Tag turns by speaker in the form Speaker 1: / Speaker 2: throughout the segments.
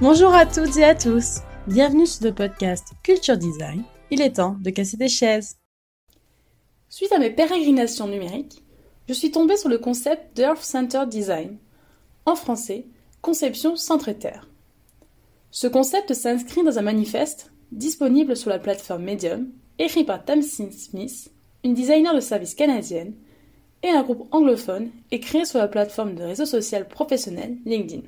Speaker 1: Bonjour à toutes et à tous. Bienvenue sur le podcast Culture Design. Il est temps de casser des chaises. Suite à mes pérégrinations numériques, je suis tombée sur le concept d'Earth Center Design. En français, conception centrée Terre. Ce concept s'inscrit dans un manifeste disponible sur la plateforme Medium, écrit par Tamsin Smith, une designer de service canadienne, et un groupe anglophone et créé sur la plateforme de réseau social professionnel LinkedIn.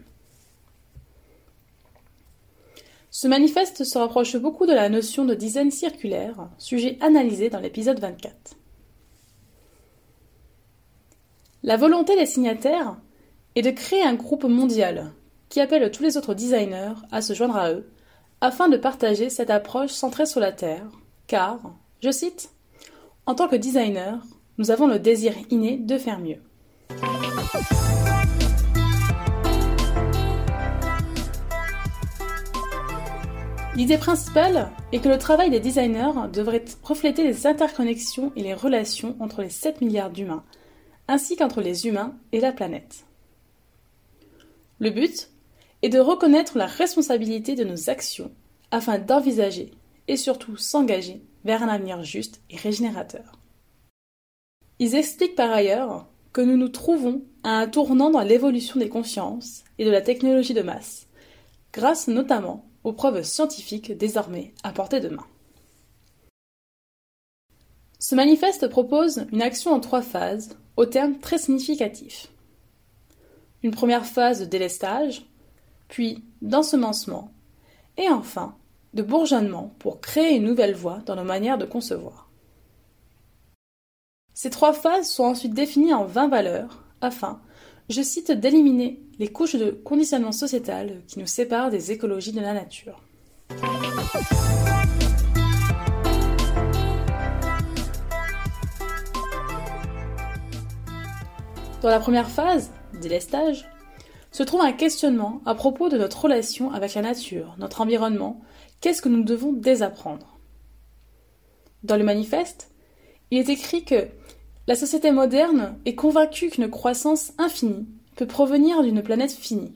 Speaker 1: Ce manifeste se rapproche beaucoup de la notion de design circulaire, sujet analysé dans l'épisode 24. La volonté des signataires est de créer un groupe mondial qui appelle tous les autres designers à se joindre à eux afin de partager cette approche centrée sur la Terre, car, je cite, En tant que designer, nous avons le désir inné de faire mieux. L'idée principale est que le travail des designers devrait refléter les interconnexions et les relations entre les 7 milliards d'humains, ainsi qu'entre les humains et la planète. Le but est de reconnaître la responsabilité de nos actions afin d'envisager et surtout s'engager vers un avenir juste et régénérateur. Ils expliquent par ailleurs que nous nous trouvons à un tournant dans l'évolution des consciences et de la technologie de masse, grâce notamment aux preuves scientifiques désormais à portée de main. Ce manifeste propose une action en trois phases, au terme très significatif. Une première phase de délestage, puis d'ensemencement, et enfin de bourgeonnement pour créer une nouvelle voie dans nos manières de concevoir. Ces trois phases sont ensuite définies en 20 valeurs afin, je cite, d'éliminer les couches de conditionnement sociétal qui nous séparent des écologies de la nature. Dans la première phase, délestage, se trouve un questionnement à propos de notre relation avec la nature, notre environnement, qu'est-ce que nous devons désapprendre? Dans le manifeste, il est écrit que la société moderne est convaincue qu'une croissance infinie peut provenir d'une planète finie.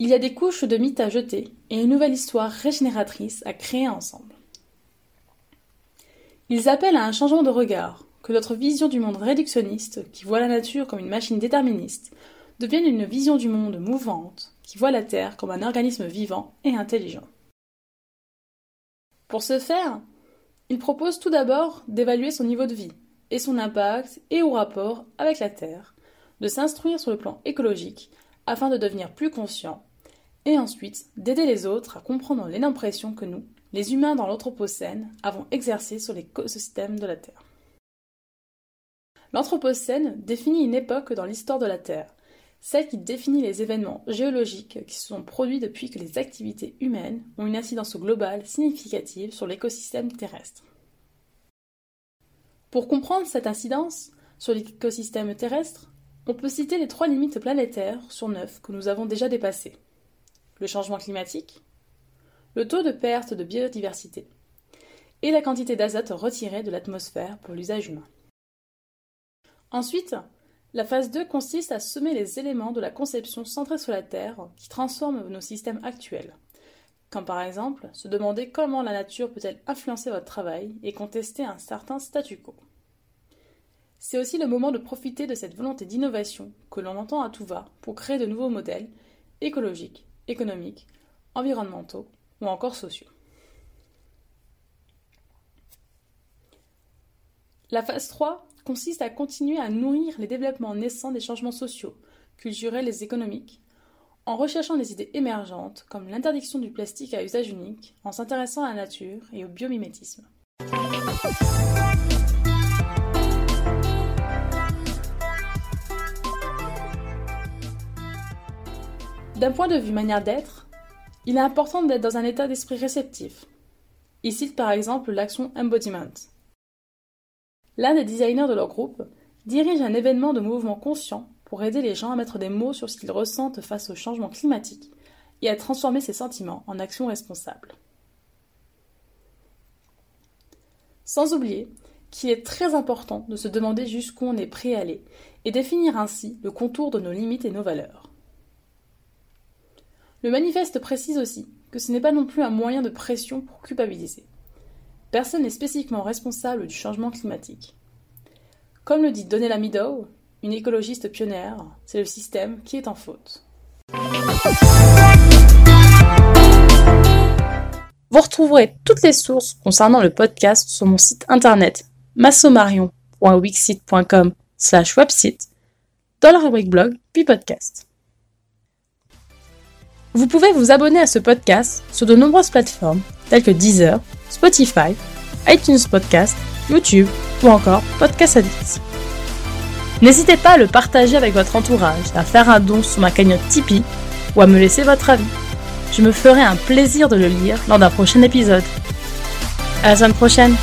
Speaker 1: Il y a des couches de mythes à jeter et une nouvelle histoire régénératrice à créer ensemble. Ils appellent à un changement de regard, que notre vision du monde réductionniste, qui voit la nature comme une machine déterministe, devienne une vision du monde mouvante, qui voit la Terre comme un organisme vivant et intelligent. Pour ce faire, il propose tout d'abord d'évaluer son niveau de vie et son impact et au rapport avec la Terre, de s'instruire sur le plan écologique afin de devenir plus conscient, et ensuite d'aider les autres à comprendre l'énorme pression que nous, les humains dans l'Anthropocène, avons exercée sur l'écosystème de la Terre. L'Anthropocène définit une époque dans l'histoire de la Terre, celle qui définit les événements géologiques qui se sont produits depuis que les activités humaines ont une incidence globale significative sur l'écosystème terrestre. Pour comprendre cette incidence sur l'écosystème terrestre, on peut citer les trois limites planétaires sur neuf que nous avons déjà dépassées. Le changement climatique, le taux de perte de biodiversité et la quantité d'azote retirée de l'atmosphère pour l'usage humain. Ensuite, la phase 2 consiste à semer les éléments de la conception centrée sur la Terre qui transforment nos systèmes actuels. Comme par exemple se demander comment la nature peut-elle influencer votre travail et contester un certain statu quo. C'est aussi le moment de profiter de cette volonté d'innovation que l'on entend à tout va pour créer de nouveaux modèles écologiques, économiques, environnementaux ou encore sociaux. La phase 3 consiste à continuer à nourrir les développements naissants des changements sociaux, culturels et économiques, en recherchant des idées émergentes comme l'interdiction du plastique à usage unique, en s'intéressant à la nature et au biomimétisme. D'un point de vue manière d'être, il est important d'être dans un état d'esprit réceptif. Il cite par exemple l'action embodiment. L'un des designers de leur groupe dirige un événement de mouvement conscient pour aider les gens à mettre des mots sur ce qu'ils ressentent face au changement climatique et à transformer ces sentiments en actions responsables. Sans oublier qu'il est très important de se demander jusqu'où on est prêt à aller et définir ainsi le contour de nos limites et nos valeurs. Le manifeste précise aussi que ce n'est pas non plus un moyen de pression pour culpabiliser. Personne n'est spécifiquement responsable du changement climatique. Comme le dit Donella Meadow, une écologiste pionnière, c'est le système qui est en faute. Vous retrouverez toutes les sources concernant le podcast sur mon site internet massomarion.wixit.com slash website dans la rubrique blog puis podcast. Vous pouvez vous abonner à ce podcast sur de nombreuses plateformes telles que Deezer, Spotify, iTunes Podcast, YouTube ou encore Podcast Addict. N'hésitez pas à le partager avec votre entourage, à faire un don sur ma cagnotte Tipeee ou à me laisser votre avis. Je me ferai un plaisir de le lire lors d'un prochain épisode. À la semaine prochaine